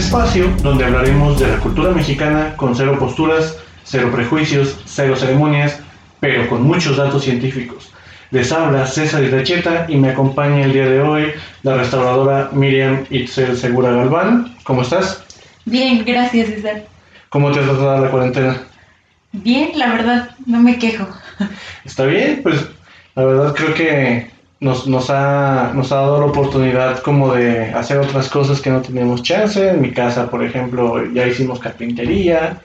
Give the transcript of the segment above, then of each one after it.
espacio donde hablaremos de la cultura mexicana con cero posturas, cero prejuicios, cero ceremonias, pero con muchos datos científicos. Les habla César Irrecheta y me acompaña el día de hoy la restauradora Miriam Itzel Segura Galván. ¿Cómo estás? Bien, gracias César. ¿Cómo te has tratado la cuarentena? Bien, la verdad, no me quejo. Está bien, pues la verdad creo que nos, nos, ha, nos ha dado la oportunidad como de hacer otras cosas que no teníamos chance. En mi casa, por ejemplo, ya hicimos carpintería.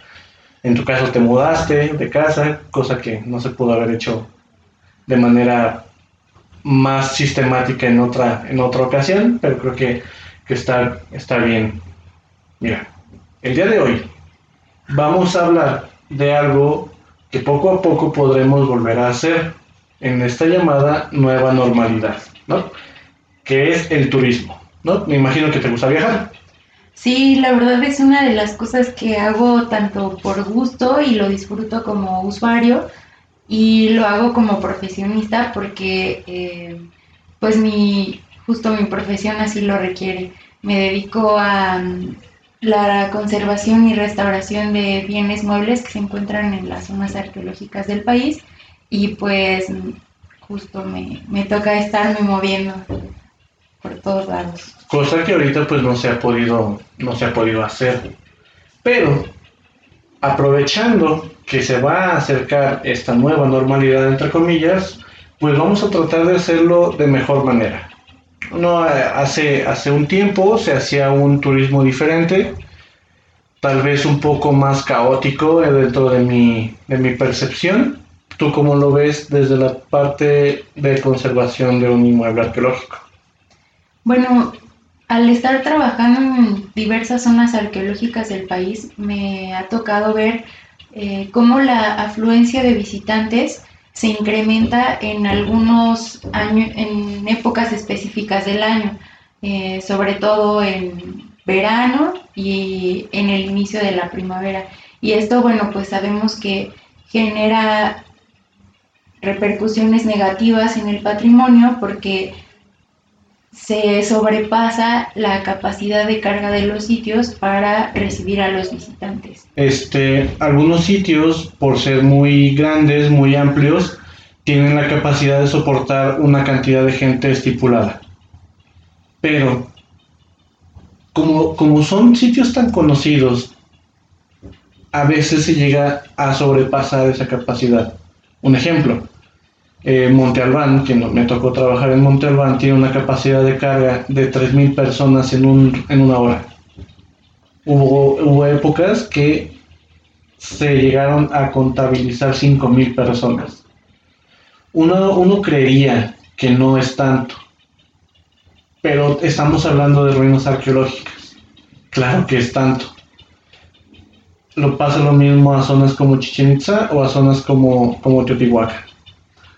En tu caso te mudaste de casa, cosa que no se pudo haber hecho de manera más sistemática en otra, en otra ocasión, pero creo que, que está, está bien. Mira, el día de hoy vamos a hablar de algo que poco a poco podremos volver a hacer en esta llamada nueva normalidad, ¿no? Que es el turismo, ¿no? Me imagino que te gusta viajar. Sí, la verdad es una de las cosas que hago tanto por gusto y lo disfruto como usuario y lo hago como profesionista porque eh, pues mi, justo mi profesión así lo requiere. Me dedico a mm, la conservación y restauración de bienes muebles que se encuentran en las zonas arqueológicas del país y pues justo me, me toca estarme moviendo por todos lados. Cosa que ahorita pues no se ha podido, no se ha podido hacer. Pero aprovechando que se va a acercar esta nueva normalidad entre comillas, pues vamos a tratar de hacerlo de mejor manera. No, hace, hace un tiempo se hacía un turismo diferente, tal vez un poco más caótico dentro de mi, de mi percepción, ¿Tú cómo lo ves desde la parte de conservación de un inmueble arqueológico? Bueno, al estar trabajando en diversas zonas arqueológicas del país, me ha tocado ver eh, cómo la afluencia de visitantes se incrementa en algunos años, en épocas específicas del año, eh, sobre todo en verano y en el inicio de la primavera. Y esto, bueno, pues sabemos que genera repercusiones negativas en el patrimonio porque se sobrepasa la capacidad de carga de los sitios para recibir a los visitantes. Este, algunos sitios, por ser muy grandes, muy amplios, tienen la capacidad de soportar una cantidad de gente estipulada. Pero, como, como son sitios tan conocidos, a veces se llega a sobrepasar esa capacidad. Un ejemplo, eh, Monte Albán, que me tocó trabajar en Monte Albán, tiene una capacidad de carga de 3.000 personas en, un, en una hora. Hubo, hubo épocas que se llegaron a contabilizar 5.000 personas. Uno, uno creería que no es tanto, pero estamos hablando de ruinas arqueológicas. Claro que es tanto. Lo pasa lo mismo a zonas como Chichen Itza o a zonas como, como Teotihuacán.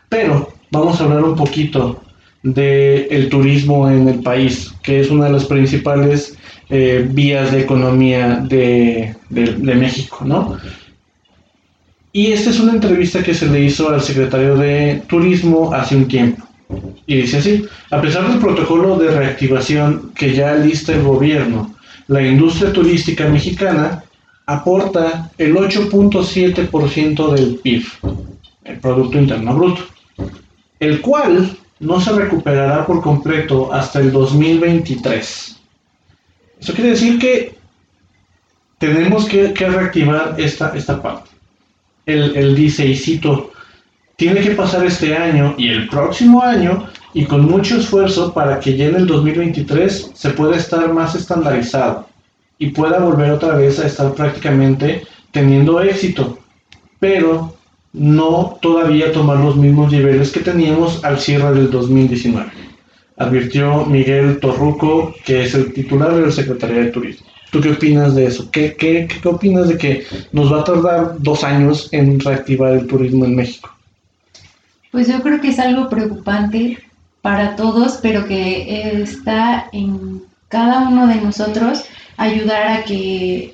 Pero vamos a hablar un poquito del turismo en el país, que es una de las principales eh, vías de economía de, México, ¿no? Y esta es una entrevista que se le hizo al secretario de Turismo hace un tiempo. Y dice así, a pesar del protocolo de reactivación que ya lista el gobierno, la industria turística mexicana aporta el 8.7% del PIB, el Producto Interno Bruto el cual no se recuperará por completo hasta el 2023. Eso quiere decir que tenemos que, reactivar esta, esta parte. Él, dice, y cito, tiene que pasar este año y el próximo año y con mucho esfuerzo para que ya en el 2023 se pueda estar más estandarizado y pueda volver otra vez a estar prácticamente teniendo éxito. Pero no todavía tomar los mismos niveles que teníamos al cierre del 2019, advirtió Miguel Torruco, que es el titular de la Secretaría de Turismo. ¿Tú qué opinas de eso? ¿Qué, qué, qué opinas de que nos va a tardar dos años en reactivar el turismo en México? Pues yo creo que es algo preocupante para todos, pero que está en cada uno de nosotros ayudar a que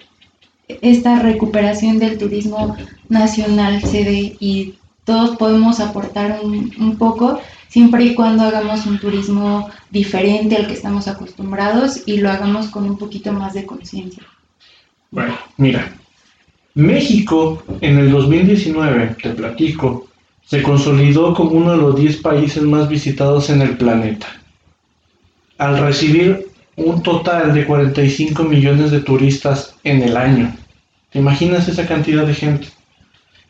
esta recuperación del turismo nacional se dé y todos podemos aportar un, poco siempre y cuando hagamos un turismo diferente al que estamos acostumbrados y lo hagamos con un poquito más de conciencia. Bueno, mira, México en el 2019, te platico, se consolidó como uno de los 10 países más visitados en el planeta, al recibir un total de 45 millones de turistas en el año. ¿Te imaginas esa cantidad de gente?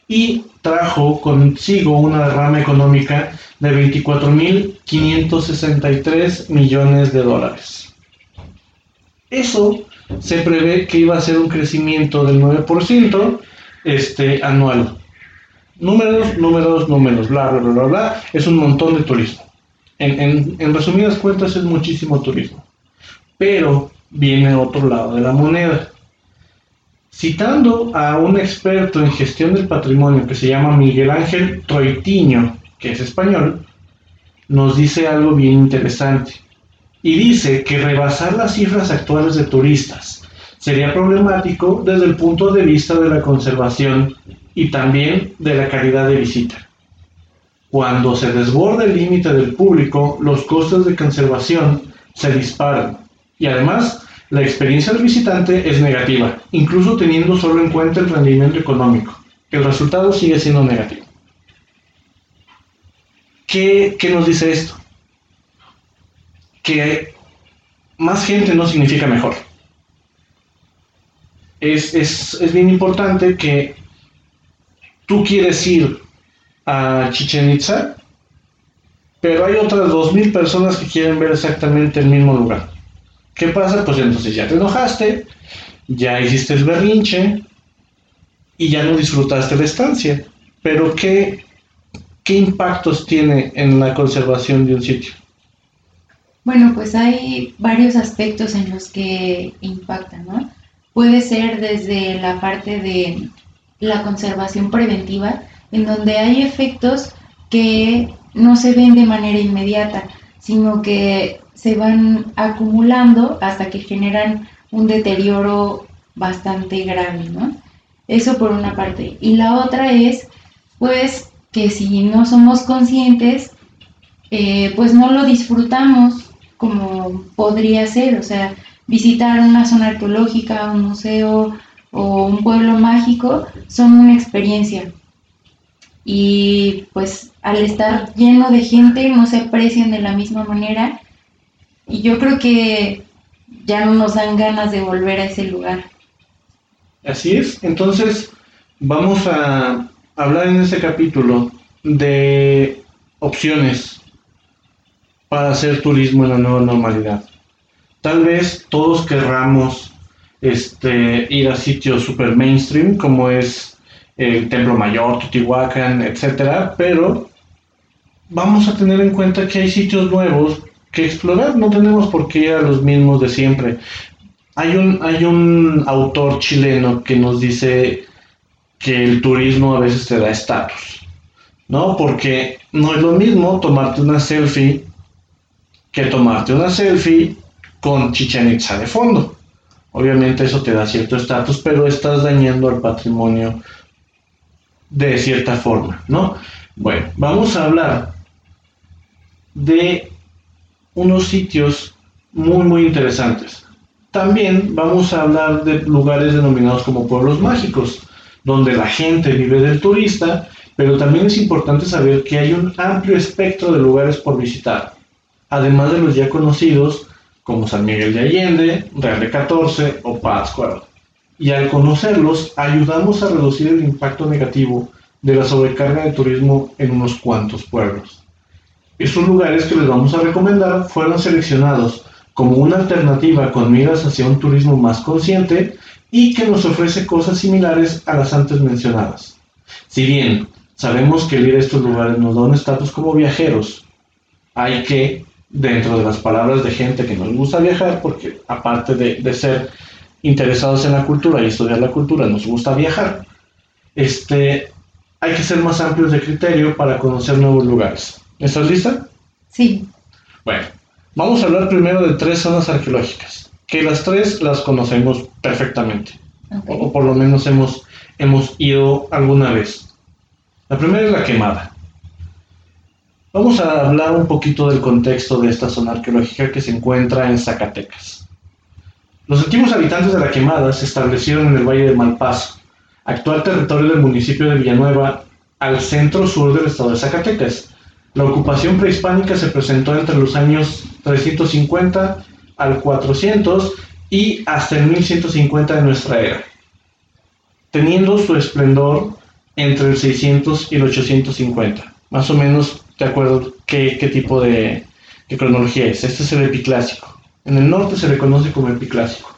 Y trajo consigo una derrama económica de 24.563 millones de dólares. Eso se prevé que iba a ser un crecimiento del 9% este, anual. Números, números, números, bla, bla, bla, bla, Es un montón de turismo. En, en resumidas cuentas es muchísimo turismo. Pero viene otro lado de la moneda. Citando a un experto en gestión del patrimonio que se llama Miguel Ángel Troitiño, que es español, nos dice algo bien interesante. Y dice que rebasar las cifras actuales de turistas sería problemático desde el punto de vista de la conservación y también de la calidad de visita. Cuando se desborda el límite del público, los costos de conservación se disparan y además la experiencia del visitante es negativa, incluso teniendo solo en cuenta el rendimiento económico. El resultado sigue siendo negativo. ¿Qué, qué nos dice esto? Que más gente no significa mejor es, bien importante que tú quieres ir a Chichen Itza, pero hay otras 2.000 personas que quieren ver exactamente el mismo lugar. ¿Qué pasa? Pues entonces ya te enojaste, ya hiciste el berrinche y ya no disfrutaste la estancia. Pero ¿qué, qué impactos tiene en la conservación de un sitio? Bueno, pues hay varios aspectos en los que impactan, ¿no? Puede ser desde la parte de la conservación preventiva, en donde hay efectos que no se ven de manera inmediata, sino que se van acumulando hasta que generan un deterioro bastante grave, ¿no? Eso por una parte. Y la otra es, pues, que si no somos conscientes, eh, pues no lo disfrutamos como podría ser, o sea, visitar una zona arqueológica, un museo o un pueblo mágico son una experiencia. Y pues al estar lleno de gente no se aprecian de la misma manera y yo creo que ya no nos dan ganas de volver a ese lugar. Así es, entonces vamos a hablar en este capítulo de opciones para hacer turismo en la nueva normalidad. Tal vez todos querramos este, ir a sitios super mainstream como es el Templo Mayor, Tutihuacán, etcétera, pero vamos a tener en cuenta que hay sitios nuevos que explorar, no tenemos por qué ir a los mismos de siempre. Hay un, hay un autor chileno que nos dice que el turismo a veces te da estatus, ¿no? Porque no es lo mismo tomarte una selfie que tomarte una selfie con Chichen Itza de fondo. Obviamente eso te da cierto estatus, pero estás dañando al patrimonio de cierta forma, ¿no? Bueno, vamos a hablar de unos sitios muy, muy interesantes. También vamos a hablar de lugares denominados como pueblos mágicos, donde la gente vive del turista, pero también es importante saber que hay un amplio espectro de lugares por visitar, además de los ya conocidos como San Miguel de Allende, Real de 14 o Pátzcuaro. Y al conocerlos, ayudamos a reducir el impacto negativo de la sobrecarga de turismo en unos cuantos pueblos. Estos lugares que les vamos a recomendar fueron seleccionados como una alternativa con miras hacia un turismo más consciente y que nos ofrece cosas similares a las antes mencionadas. Si bien sabemos que ir a estos lugares nos da un estatus como viajeros, hay que dentro de las palabras de gente que nos gusta viajar, porque aparte de, ser interesados en la cultura y estudiar la cultura, nos gusta viajar, este, hay que ser más amplios de criterio para conocer nuevos lugares. ¿Estás lista? Sí. Bueno, vamos a hablar primero de tres zonas arqueológicas, que las tres las conocemos perfectamente, o, por lo menos hemos, hemos ido alguna vez. La primera es la quemada. Vamos a hablar un poquito del contexto de esta zona arqueológica que se encuentra en Zacatecas. Los antiguos habitantes de la quemada se establecieron en el Valle de Malpaso, actual territorio del municipio de Villanueva, al centro-sur del estado de Zacatecas. La ocupación prehispánica se presentó entre los años 350 al 400 y hasta el 1150 de nuestra era, teniendo su esplendor entre el 600 y el 850. Más o menos de acuerdo qué, qué tipo de cronología es. Este es el epiclásico. En el norte se le conoce como epiclásico,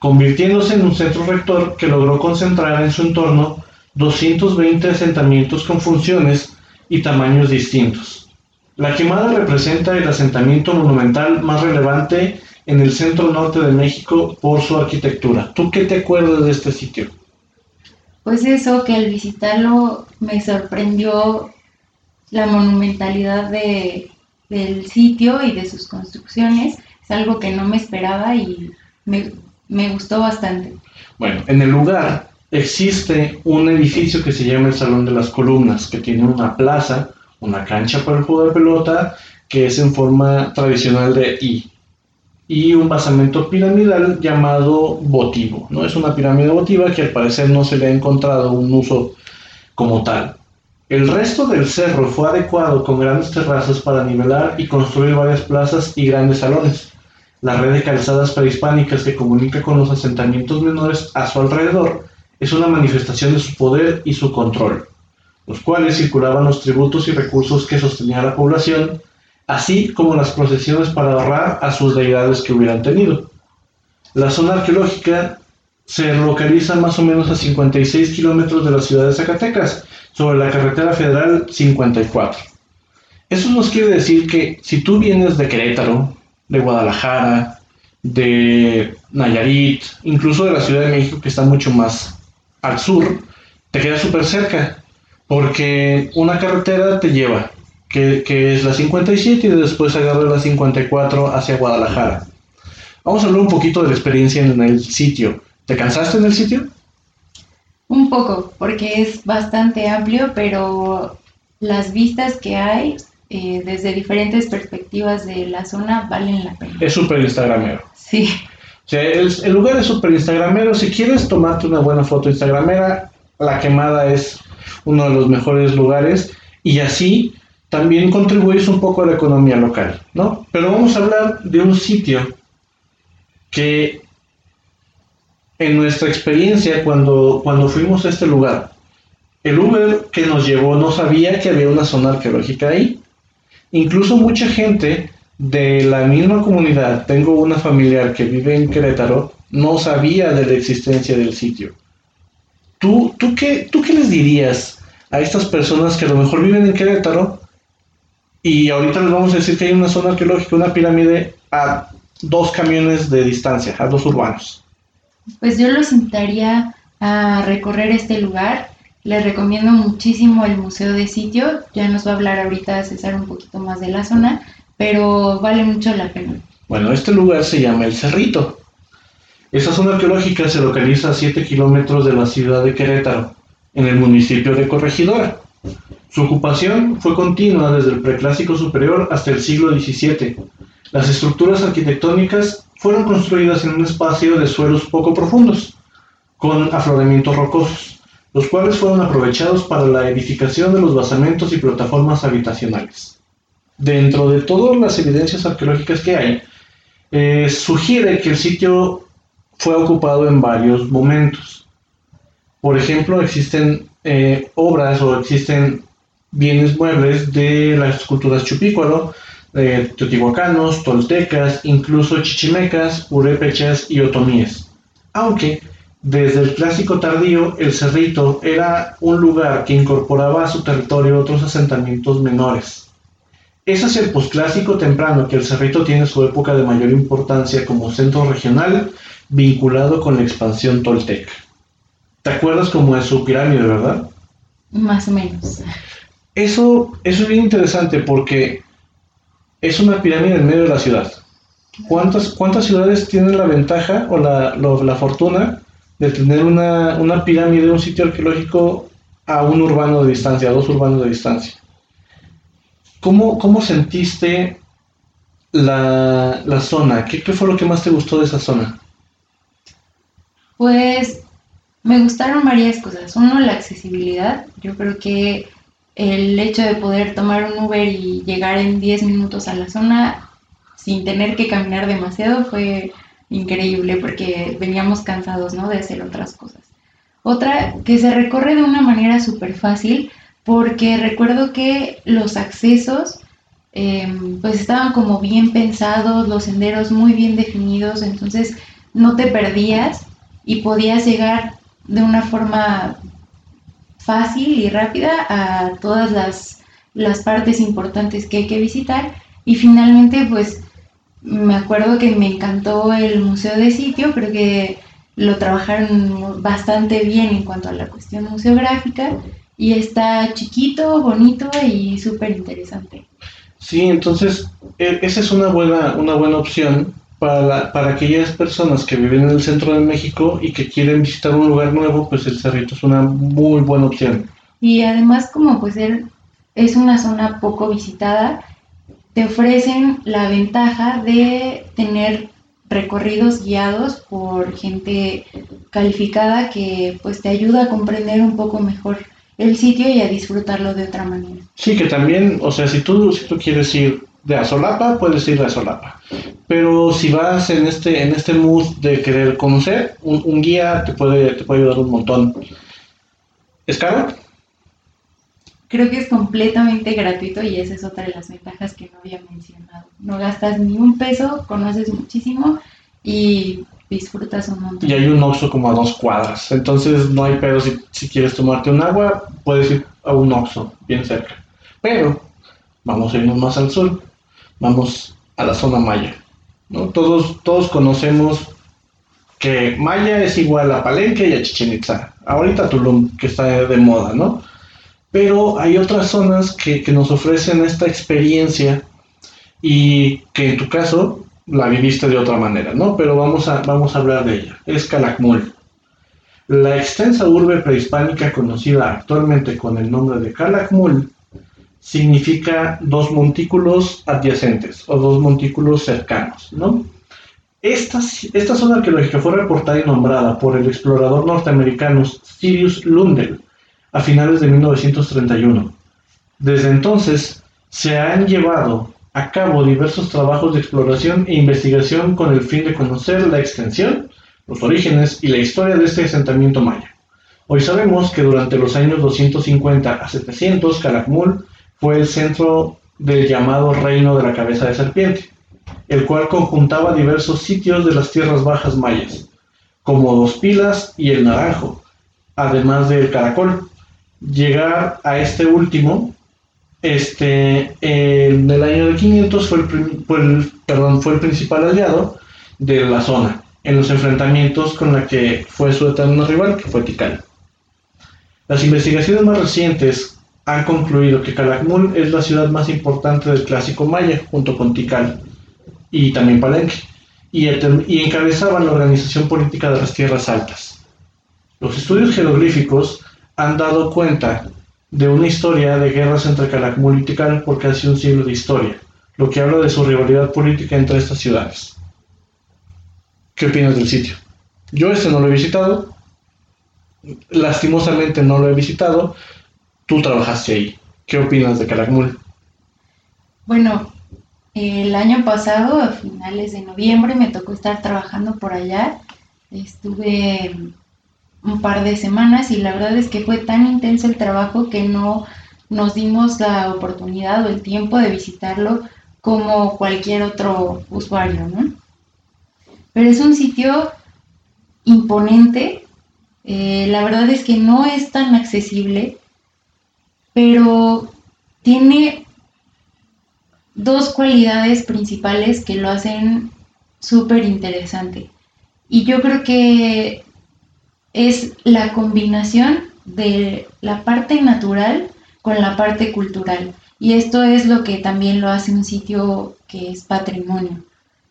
convirtiéndose en un centro rector que logró concentrar en su entorno 220 asentamientos con funciones y tamaños distintos. La quemada representa el asentamiento monumental más relevante en el centro norte de México por su arquitectura. ¿Tú qué te acuerdas de este sitio? Pues eso, que al visitarlo me sorprendió la monumentalidad de, del sitio y de sus construcciones. Es algo que no me esperaba y me, me gustó bastante. Bueno, en el lugar existe un edificio que se llama el Salón de las Columnas, que tiene una plaza, una cancha para el juego de pelota, que es en forma tradicional de I, y un basamento piramidal llamado votivo. ¿no? Es una pirámide votiva que al parecer no se le ha encontrado un uso como tal. El resto del cerro fue adecuado con grandes terrazas para nivelar y construir varias plazas y grandes salones. La red de calzadas prehispánicas que comunica con los asentamientos menores a su alrededor es una manifestación de su poder y su control, los cuales circulaban los tributos y recursos que sostenía la población, así como las procesiones para ahorrar a sus deidades que hubieran tenido. La zona arqueológica se localiza más o menos a 56 kilómetros de la ciudad de Zacatecas, sobre la carretera federal 54. Eso nos quiere decir que si tú vienes de Querétaro, de Guadalajara, de Nayarit, incluso de la Ciudad de México, que está mucho más al sur, te queda súper cerca, porque una carretera te lleva, que, es la 57 y después agarra la 54 hacia Guadalajara. Vamos a hablar un poquito de la experiencia en el sitio. ¿Te cansaste en el sitio? Un poco, porque es bastante amplio, pero las vistas que hay eh, desde diferentes perspectivas de la zona valen la pena. Es súper instagramero. Sí. O sea, el, lugar es súper instagramero. Si quieres tomarte una buena foto instagramera, la quemada es uno de los mejores lugares y así también contribuyes un poco a la economía local, ¿no? Pero vamos a hablar de un sitio que en nuestra experiencia cuando, cuando fuimos a este lugar, el Uber que nos llevó no sabía que había una zona arqueológica ahí. Incluso mucha gente de la misma comunidad, tengo una familiar que vive en Querétaro, no sabía de la existencia del sitio. ¿Tú, tú, qué, ¿Tú qué les dirías a estas personas que a lo mejor viven en Querétaro y ahorita les vamos a decir que hay una zona arqueológica, una pirámide a dos camiones de distancia, a dos urbanos? Pues yo los invitaría a recorrer este lugar. Les recomiendo muchísimo el Museo de Sitio. Ya nos va a hablar ahorita César un poquito más de la zona, pero vale mucho la pena. Bueno, este lugar se llama El Cerrito. Esta zona arqueológica se localiza a 7 kilómetros de la ciudad de Querétaro, en el municipio de Corregidora. Su ocupación fue continua desde el preclásico superior hasta el siglo XVII. Las estructuras arquitectónicas fueron construidas en un espacio de suelos poco profundos, con afloramientos rocosos, los cuales fueron aprovechados para la edificación de los basamentos y plataformas habitacionales. Dentro de todas las evidencias arqueológicas que hay, eh, sugiere que el sitio fue ocupado en varios momentos. Por ejemplo, existen eh, obras o existen bienes muebles de las culturas chupícuaro, teotihuacanos, toltecas, incluso chichimecas, urépechas y otomíes. Aunque desde el clásico tardío el Cerrito era un lugar que incorporaba a su territorio otros asentamientos menores. Es hacia el posclásico temprano que el Cerrito tiene su época de mayor importancia como centro regional vinculado con la expansión tolteca. ¿Te acuerdas cómo es su pirámide, verdad? Más o menos. Eso, eso es bien interesante porque es una pirámide en medio de la ciudad. ¿Cuántas, cuántas ciudades tienen la ventaja o la, la fortuna de tener una, una pirámide, un sitio arqueológico a un urbano de distancia, a dos urbanos de distancia? ¿Cómo, cómo sentiste la, la zona? ¿Qué, ¿Qué fue lo que más te gustó de esa zona? Pues me gustaron varias cosas. Uno, la accesibilidad. Yo creo que el hecho de poder tomar un Uber y llegar en 10 minutos a la zona sin tener que caminar demasiado fue increíble porque veníamos cansados, ¿no? De hacer otras cosas. Otra, que se recorre de una manera súper fácil porque recuerdo que los accesos em, pues estaban como bien pensados, los senderos muy bien definidos, entonces no te perdías y podías llegar de una forma fácil y rápida a todas las, las partes importantes que hay que visitar. Y finalmente pues me acuerdo que me encantó el museo de sitio, creo que lo trabajaron bastante bien en cuanto a la cuestión museográfica y está chiquito, bonito y súper interesante. Sí, entonces e, esa es una buena, una buena opción para, para aquellas personas que viven en el centro de México y que quieren visitar un lugar nuevo, pues el Cerrito es una muy buena opción. Y además como pues es una zona poco visitada, te ofrecen la ventaja de tener recorridos guiados por gente calificada que pues te ayuda a comprender un poco mejor el sitio y a disfrutarlo de otra manera. Sí, que también, o sea, si tú, si tú quieres ir de Azolapa, puedes ir de Azolapa. Pero si vas en este, en este mood de querer conocer, un, un guía te puede, te puede ayudar un montón. ¿Es caro? Creo que es completamente gratuito y esa es otra de las ventajas que no había mencionado. No gastas ni un peso, conoces muchísimo y disfrutas un montón. Y hay un Oxxo como a dos cuadras, entonces no hay pedo si, si quieres tomarte un agua, puedes ir a un Oxxo bien cerca. Pero vamos a irnos más al sur, vamos a la zona maya. ¿no? Todos, todos conocemos que Maya es igual a Palenque y a Chichen Itza. Ahorita Tulum, que está de moda, ¿no? pero hay otras zonas que, nos ofrecen esta experiencia y que en tu caso la viviste de otra manera, ¿no? Pero vamos a, vamos a hablar de ella. Es Calakmul. La extensa urbe prehispánica conocida actualmente con el nombre de Calakmul significa dos montículos adyacentes o dos montículos cercanos, ¿no? Esta, esta zona arqueológica fue reportada y nombrada por el explorador norteamericano Sirius Lundell a finales de 1931. Desde entonces se han llevado a cabo diversos trabajos de exploración e investigación con el fin de conocer la extensión, los orígenes y la historia de este asentamiento maya. Hoy sabemos que durante los años 250 a 700 Calakmul fue el centro del llamado Reino de la Cabeza de Serpiente, el cual conjuntaba diversos sitios de las tierras bajas mayas, como Dos Pilas y El Naranjo, además del Caracol, llegar a este último, este, en el año de 500 fue el, perdón, fue el principal aliado de la zona en los enfrentamientos con la que fue su eterno rival, que fue Tikal. Las investigaciones más recientes han concluido que Calakmul es la ciudad más importante del clásico maya, junto con Tikal y también Palenque, y, y encabezaban la organización política de las tierras altas. Los estudios jeroglíficos han dado cuenta de una historia de guerras entre Calakmul y Tikal por casi un siglo de historia, lo que habla de su rivalidad política entre estas ciudades. ¿Qué opinas del sitio? Yo este no lo he visitado, lastimosamente no lo he visitado, tú trabajaste ahí. ¿Qué opinas de Calakmul? Bueno, el año pasado, a finales de noviembre, me tocó estar trabajando por allá. Estuve un par de semanas y la verdad es que fue tan intenso el trabajo que no nos dimos la oportunidad o el tiempo de visitarlo como cualquier otro usuario, ¿no? Pero es un sitio imponente, eh, la verdad es que no es tan accesible, pero tiene dos cualidades principales que lo hacen súper interesante. Y yo creo que es la combinación de la parte natural con la parte cultural. Y esto es lo que también lo hace un sitio que es patrimonio.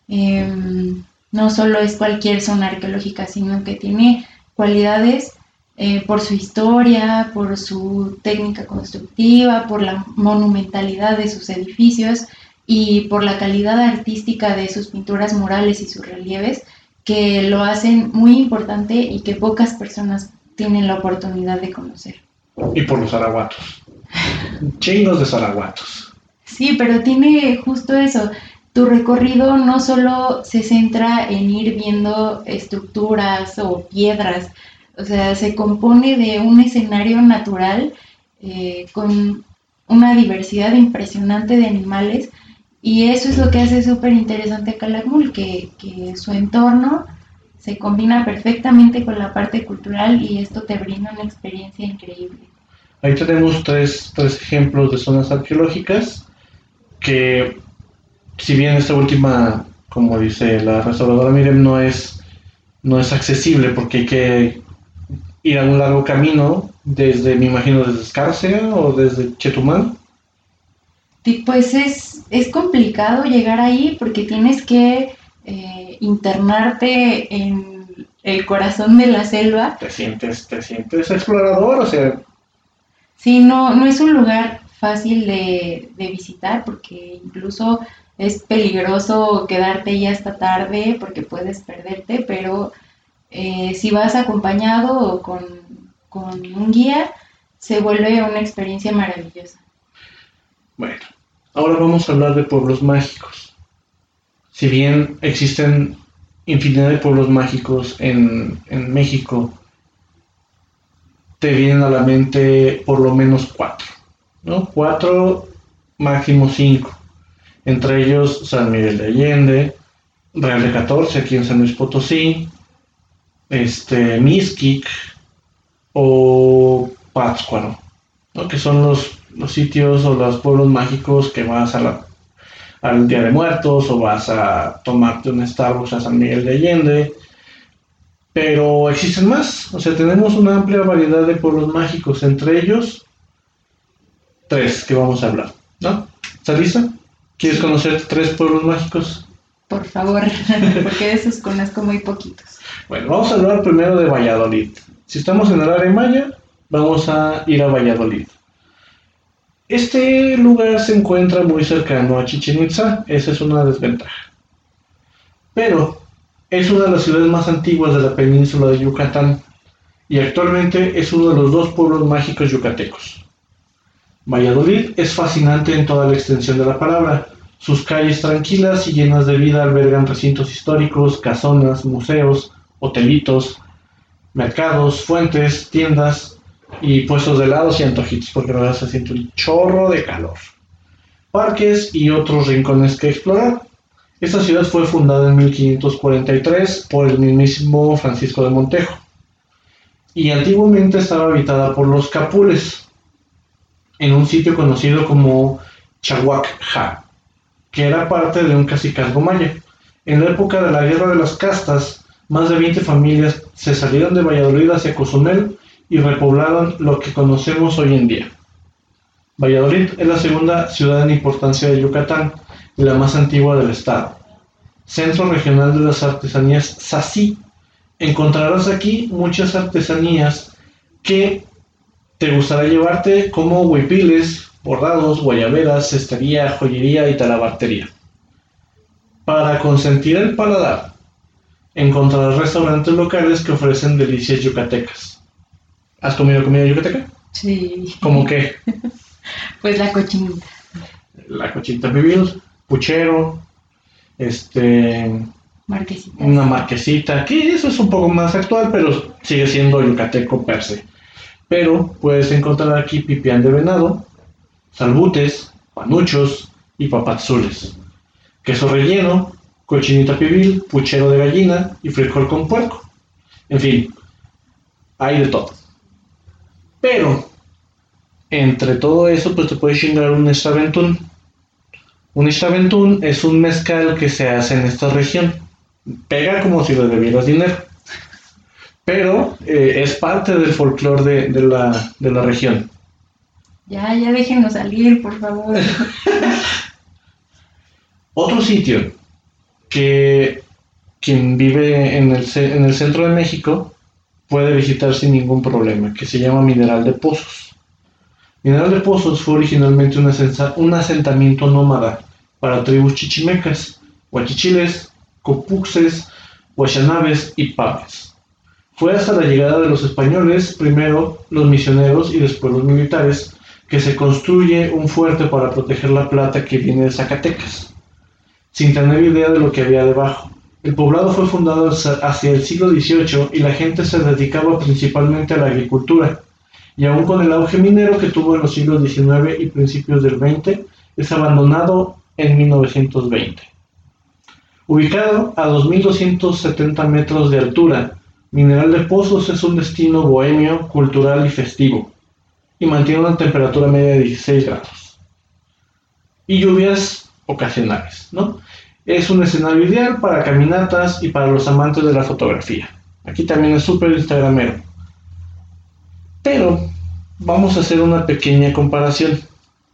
Em, no solo es cualquier zona arqueológica, sino que tiene cualidades eh, por su historia, por su técnica constructiva, por la monumentalidad de sus edificios y por la calidad artística de sus pinturas murales y sus relieves, que lo hacen muy importante y que pocas personas tienen la oportunidad de conocer. Y por los araguatos. Chingos de zaraguatos. Sí, pero tiene justo eso. Tu recorrido no solo se centra en ir viendo estructuras o piedras, o sea, se compone de un escenario natural eh, con una diversidad impresionante de animales y eso es lo que hace súper interesante a Calakmul, que, que su entorno se combina perfectamente con la parte cultural y esto te brinda una experiencia increíble. Ahí tenemos tres, tres ejemplos de zonas arqueológicas que si bien esta última, como dice la restauradora Miren, no es, no es accesible porque hay que ir a un largo camino desde, me imagino, desde Escárcega o desde Chetumal. Pues es, es complicado llegar ahí porque tienes que eh, internarte en el corazón de la selva. Te sientes, te sientes explorador, o sea. Sí, no, no es un lugar fácil de, de visitar porque incluso es peligroso quedarte ya hasta tarde porque puedes perderte, pero eh, si vas acompañado o con, un guía, se vuelve una experiencia maravillosa. Bueno, ahora vamos a hablar de pueblos mágicos. Si bien existen infinidad de pueblos mágicos en, México, te vienen a la mente por lo menos cuatro, ¿no? Cuatro, máximo cinco. Entre ellos San Miguel de Allende, Real de 14 aquí en San Luis Potosí, este, Miskik o Pátzcuaro, que son los, los, sitios o los pueblos mágicos que vas a la, al Día de Muertos o vas a tomarte un Starbucks a San Miguel de Allende. Pero existen más, o sea, tenemos una amplia variedad de pueblos mágicos, entre ellos tres que vamos a hablar, ¿no? ¿Estás lista? ¿Quieres conocer tres pueblos mágicos? Por favor, porque de esos conozco muy poquitos. Bueno, vamos a hablar primero de Valladolid. Si estamos en el área maya, vamos a ir a Valladolid. Este lugar se encuentra muy cercano a Chichen Itza, esa es una desventaja. Pero es una de las ciudades más antiguas de la península de Yucatán y actualmente es uno de los dos pueblos mágicos yucatecos. Valladolid es fascinante en toda la extensión de la palabra. Sus calles tranquilas y llenas de vida albergan recintos históricos, casonas, museos, hotelitos, mercados, fuentes, tiendas y puestos de helados y antojitos, porque ahora se siente un chorro de calor. Parques y otros rincones que explorar. Esta ciudad fue fundada en 1543 por el mismísimo Francisco de Montejo y antiguamente estaba habitada por los capules en un sitio conocido como Chahuacja, que era parte de un cacicazgo maya. En la época de la Guerra de las Castas, más de 20 familias se salieron de Valladolid hacia Cozumel y repoblaron lo que conocemos hoy en día. Valladolid es la segunda ciudad en importancia de Yucatán y la más antigua del estado. Centro regional de las artesanías Sasí. Encontrarás aquí muchas artesanías que te gustará llevarte como huipiles, bordados, guayaberas, cestería, joyería y talabartería. Para consentir el paladar, encontrar restaurantes locales que ofrecen delicias yucatecas. ¿Has comido comida yucateca? Sí. ¿Cómo qué? pues la cochinita. La cochinita pibil, puchero, este... Marquesita. Una marquesita, que eso es un poco más actual, pero sigue siendo yucateco per se. Pero puedes encontrar aquí pipián de venado, salbutes, panuchos y papazules. Queso relleno, cochinita pibil, puchero de gallina y frijol con puerco. En fin, hay de todo. Pero, entre todo eso, pues te puedes chingar un estaventún. Un estaventún es un mezcal que se hace en esta región. Pega como si le debieras dinero. Pero eh, es parte del folclore de, la, de la región. Ya, ya déjenos salir, por favor. Otro sitio que quien vive en el, en el centro de México puede visitar sin ningún problema, que se llama Mineral de Pozos. Mineral de Pozos fue originalmente un asentamiento nómada para tribus chichimecas, huachichiles, copuxes, huachanabes y paves. Fue hasta la llegada de los españoles, primero los misioneros y después los militares, que se construye un fuerte para proteger la plata que viene de Zacatecas, sin tener idea de lo que había debajo. El poblado fue fundado hacia el siglo XVIII y la gente se dedicaba principalmente a la agricultura, y aún con el auge minero que tuvo en los siglos XIX y principios del XX, es abandonado en 1920. Ubicado a 2.270 metros de altura, Mineral de Pozos es un destino bohemio, cultural y festivo, y mantiene una temperatura media de 16 grados. Y lluvias ocasionales, ¿no? Es un escenario ideal para caminatas y para los amantes de la fotografía. Aquí también es súper instagramero. Pero vamos a hacer una pequeña comparación.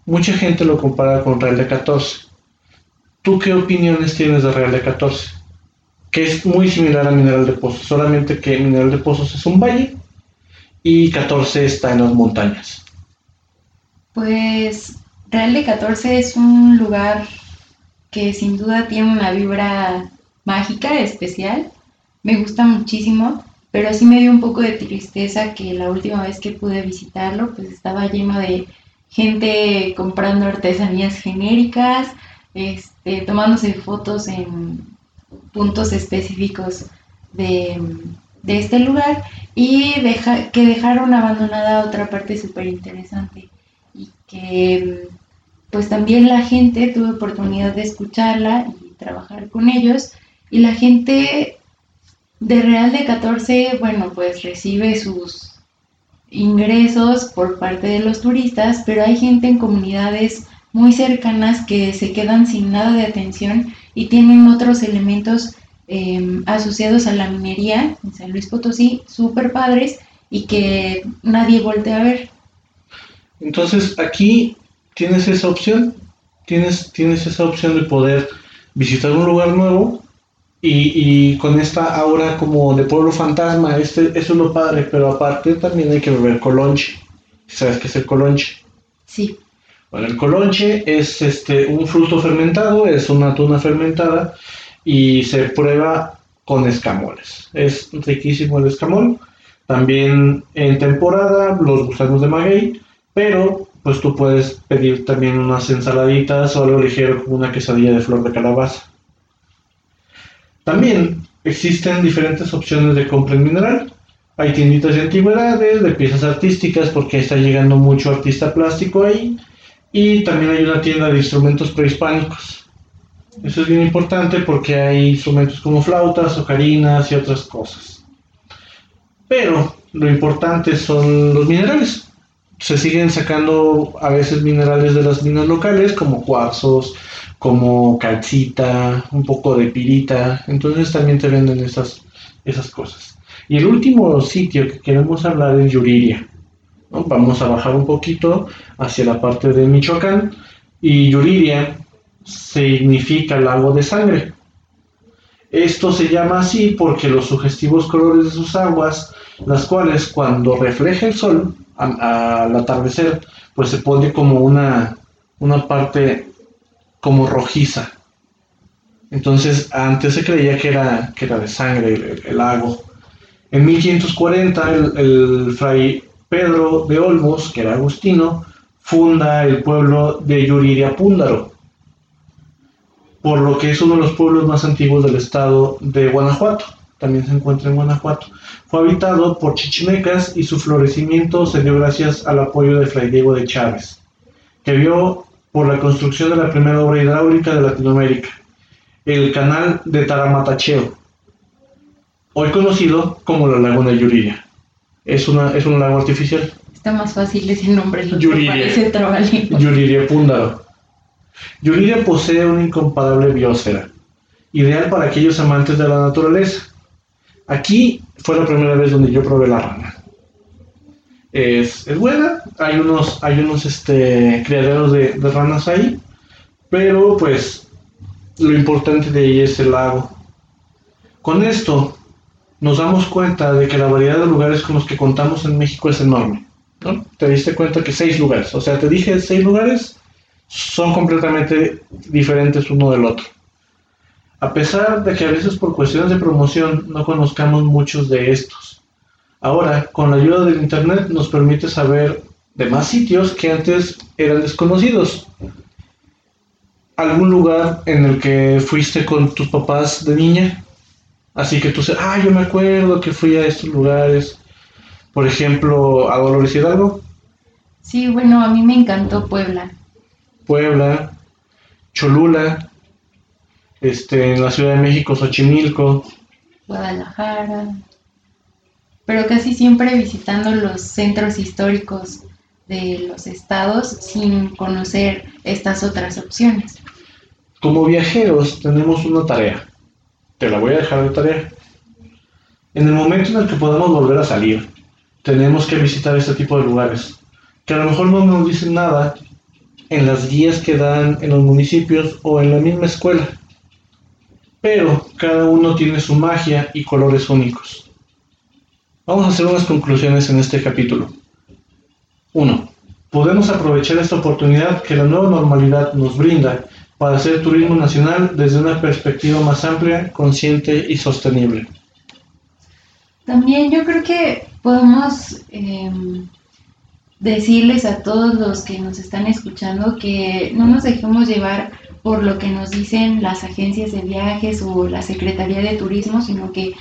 Mucha gente lo compara con Real de 14. ¿Tú qué opiniones tienes de Real de 14? que es muy similar a Mineral de Pozos, solamente que Mineral de Pozos es un valle y 14 está en las montañas. Pues Real de 14 es un lugar que sin duda tiene una vibra mágica, especial. Me gusta muchísimo, pero sí me dio un poco de tristeza que la última vez que pude visitarlo, pues estaba lleno de gente comprando artesanías genéricas, este, tomándose fotos en puntos específicos de, este lugar y que dejaron abandonada otra parte súper interesante y que pues también la gente tuvo oportunidad de escucharla y trabajar con ellos y la gente de Real de 14, bueno, pues recibe sus ingresos por parte de los turistas, pero hay gente en comunidades muy cercanas que se quedan sin nada de atención y tienen otros elementos em, asociados a la minería en San Luis Potosí, súper padres y que nadie voltea a ver. Entonces aquí tienes esa opción, tienes, tienes esa opción de poder visitar un lugar nuevo y, con esta aura como de pueblo fantasma, este, eso es lo padre, pero aparte también hay que beber colonche. ¿Sabes qué es el colonche? Sí. Bueno, el colonche es este, un fruto fermentado, es una tuna fermentada y se prueba con escamoles. Es riquísimo el escamol. También en temporada los gusanos de maguey, pero pues tú puedes pedir también unas ensaladitas o algo ligero como una quesadilla de flor de calabaza. También existen diferentes opciones de compra en mineral. Hay tienditas de antigüedades, de piezas artísticas, porque está llegando mucho artista plástico ahí. Y también hay una tienda de instrumentos prehispánicos. Eso es bien importante porque hay instrumentos como flautas, ocarinas y otras cosas. Pero lo importante son los minerales. Se siguen sacando a veces minerales de las minas locales como cuarzos, como calcita, un poco de pirita. Entonces también te venden esas, esas cosas. Y el último sitio que queremos hablar es Yuriria. Vamos a bajar un poquito hacia la parte de Michoacán y Yuriria significa lago de sangre. Esto se llama así porque los sugestivos colores de sus aguas, las cuales cuando refleja el sol al atardecer, pues se pone como una, una parte como rojiza. Entonces antes se creía que era, que era de sangre el, lago. En 1540 el, el fray Pedro de Olmos, que era agustino, funda el pueblo de Yuriria Púndaro, por lo que es uno de los pueblos más antiguos del estado de Guanajuato. También se encuentra en Guanajuato. Fue habitado por chichimecas y su florecimiento se dio gracias al apoyo de Fray Diego de Chávez, que vio por la construcción de la primera obra hidráulica de Latinoamérica, el canal de Taramatacheo, hoy conocido como la Laguna Yuriria. Es, una, es un lago artificial. Está más fácil ese nombre, lo Yuriria, Yuriria Púndaro. Yuriria posee una incomparable biosfera, ideal para aquellos amantes de la naturaleza. Aquí fue la primera vez donde yo probé la rana. Es, es buena, hay unos, hay unos este, criaderos de, de ranas ahí, pero pues lo importante de ahí es el lago. Con esto nos damos cuenta de que la variedad de lugares con los que contamos en México es enorme. ¿no? Te diste cuenta que seis lugares, o sea, te dije seis lugares, son completamente diferentes uno del otro. A pesar de que a veces por cuestiones de promoción no conozcamos muchos de estos. Ahora, con la ayuda del Internet nos permite saber de más sitios que antes eran desconocidos. ¿Algún lugar en el que fuiste con tus papás de niña? Así que tú dices, ah, yo me acuerdo que fui a estos lugares. Por ejemplo, a Dolores Hidalgo. Sí, bueno, a mí me encantó Puebla. Puebla, Cholula, este, en la Ciudad de México, Xochimilco. Guadalajara. Pero casi siempre visitando los centros históricos de los estados sin conocer estas otras opciones. Como viajeros tenemos una tarea. Te la voy a dejar de tarea. En el momento en el que podamos volver a salir, tenemos que visitar este tipo de lugares, que a lo mejor no nos dicen nada en las guías que dan en los municipios o en la misma escuela, pero cada uno tiene su magia y colores únicos. Vamos a hacer unas conclusiones en este capítulo. 1. Podemos aprovechar esta oportunidad que la nueva normalidad nos brinda para hacer turismo nacional desde una perspectiva más amplia, consciente y sostenible. También yo creo que podemos em, decirles a todos los que nos están escuchando que no nos dejemos llevar por lo que nos dicen las agencias de viajes o la Secretaría de Turismo, sino que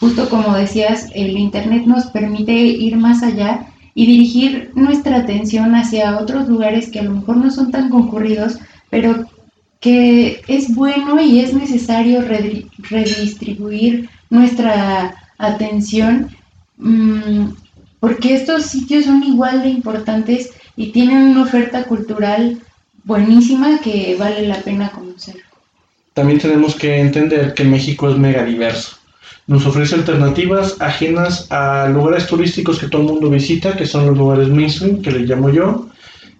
justo como decías, el Internet nos permite ir más allá y dirigir nuestra atención hacia otros lugares que a lo mejor no son tan concurridos, pero que es bueno y es necesario redistribuir nuestra atención mm, porque estos sitios son igual de importantes y tienen una oferta cultural buenísima que vale la pena conocer. También tenemos que entender que México es mega diverso. Nos ofrece alternativas ajenas a lugares turísticos que todo el mundo visita, que son los lugares mainstream, que les llamo yo,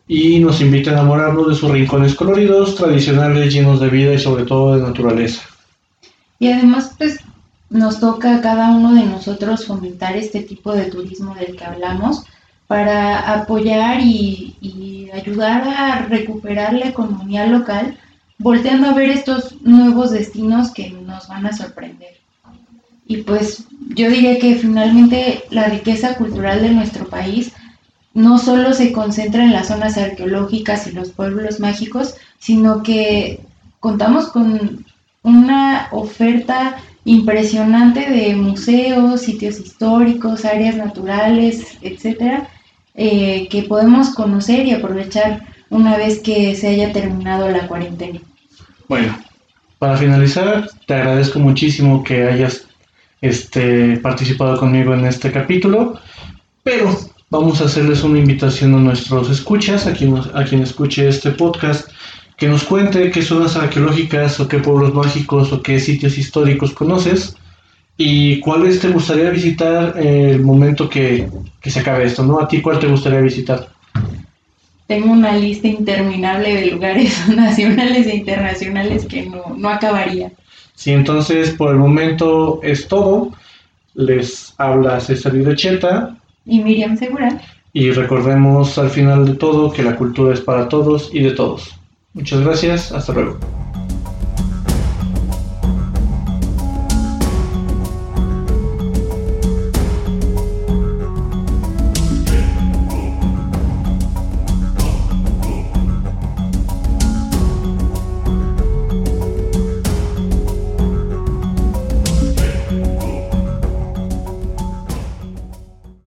y nos invita a enamorarnos de sus rincones coloridos, tradicionales, llenos de vida y sobre todo de naturaleza. Y además, pues nos toca a cada uno de nosotros fomentar este tipo de turismo del que hablamos para apoyar y, ayudar a recuperar la economía local, volteando a ver estos nuevos destinos que nos van a sorprender. Y pues yo diría que finalmente la riqueza cultural de nuestro país no solo se concentra en las zonas arqueológicas y los pueblos mágicos, sino que contamos con una oferta impresionante de museos, sitios históricos, áreas naturales, etcétera, eh, que podemos conocer y aprovechar una vez que se haya terminado la cuarentena. Bueno, para finalizar, te agradezco muchísimo que hayas este, participado conmigo en este capítulo, pero vamos a hacerles una invitación a nuestros escuchas, a quien, a quien escuche este podcast, que nos cuente qué zonas arqueológicas o qué pueblos mágicos o qué sitios históricos conoces y cuáles te gustaría visitar en el momento que, que se acabe esto, ¿no? ¿A ti cuál te gustaría visitar? Tengo una lista interminable de lugares nacionales e internacionales que no, no acabaría. Sí, entonces por el momento es todo. Les habla César Cheta y Miriam Segura. Y recordemos al final de todo que la cultura es para todos y de todos. Muchas gracias, hasta luego.